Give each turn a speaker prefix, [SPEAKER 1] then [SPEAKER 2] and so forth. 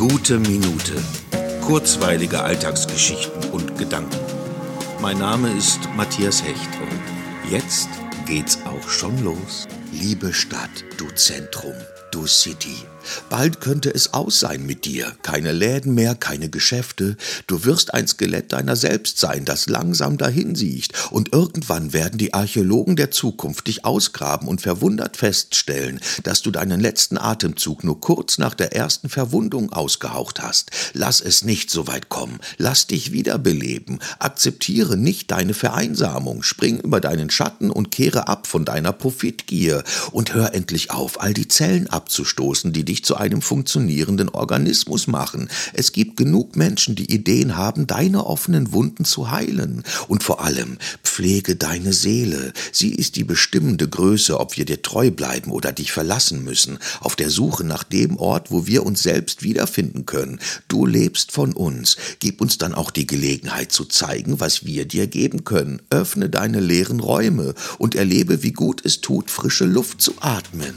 [SPEAKER 1] Gute Minute. Kurzweilige Alltagsgeschichten und Gedanken. Mein Name ist Matthias Hecht und jetzt geht's auch schon los.
[SPEAKER 2] Liebe Stadt, du Zentrum, du City. Bald könnte es aus sein mit dir. Keine Läden mehr, keine Geschäfte. Du wirst ein Skelett deiner selbst sein, das langsam dahinsiecht. Und irgendwann werden die Archäologen der Zukunft dich ausgraben und verwundert feststellen, dass du deinen letzten Atemzug nur kurz nach der ersten Verwundung ausgehaucht hast. Lass es nicht so weit kommen. Lass dich wiederbeleben. Akzeptiere nicht deine Vereinsamung. Spring über deinen Schatten und kehre ab von deiner Profitgier. Und hör endlich auf, all die Zellen abzustoßen, die dich dich zu einem funktionierenden Organismus machen. Es gibt genug Menschen, die Ideen haben, deine offenen Wunden zu heilen. Und vor allem, pflege deine Seele. Sie ist die bestimmende Größe, ob wir dir treu bleiben oder dich verlassen müssen, auf der Suche nach dem Ort, wo wir uns selbst wiederfinden können. Du lebst von uns. Gib uns dann auch die Gelegenheit zu zeigen, was wir dir geben können. Öffne deine leeren Räume und erlebe, wie gut es tut, frische Luft zu atmen.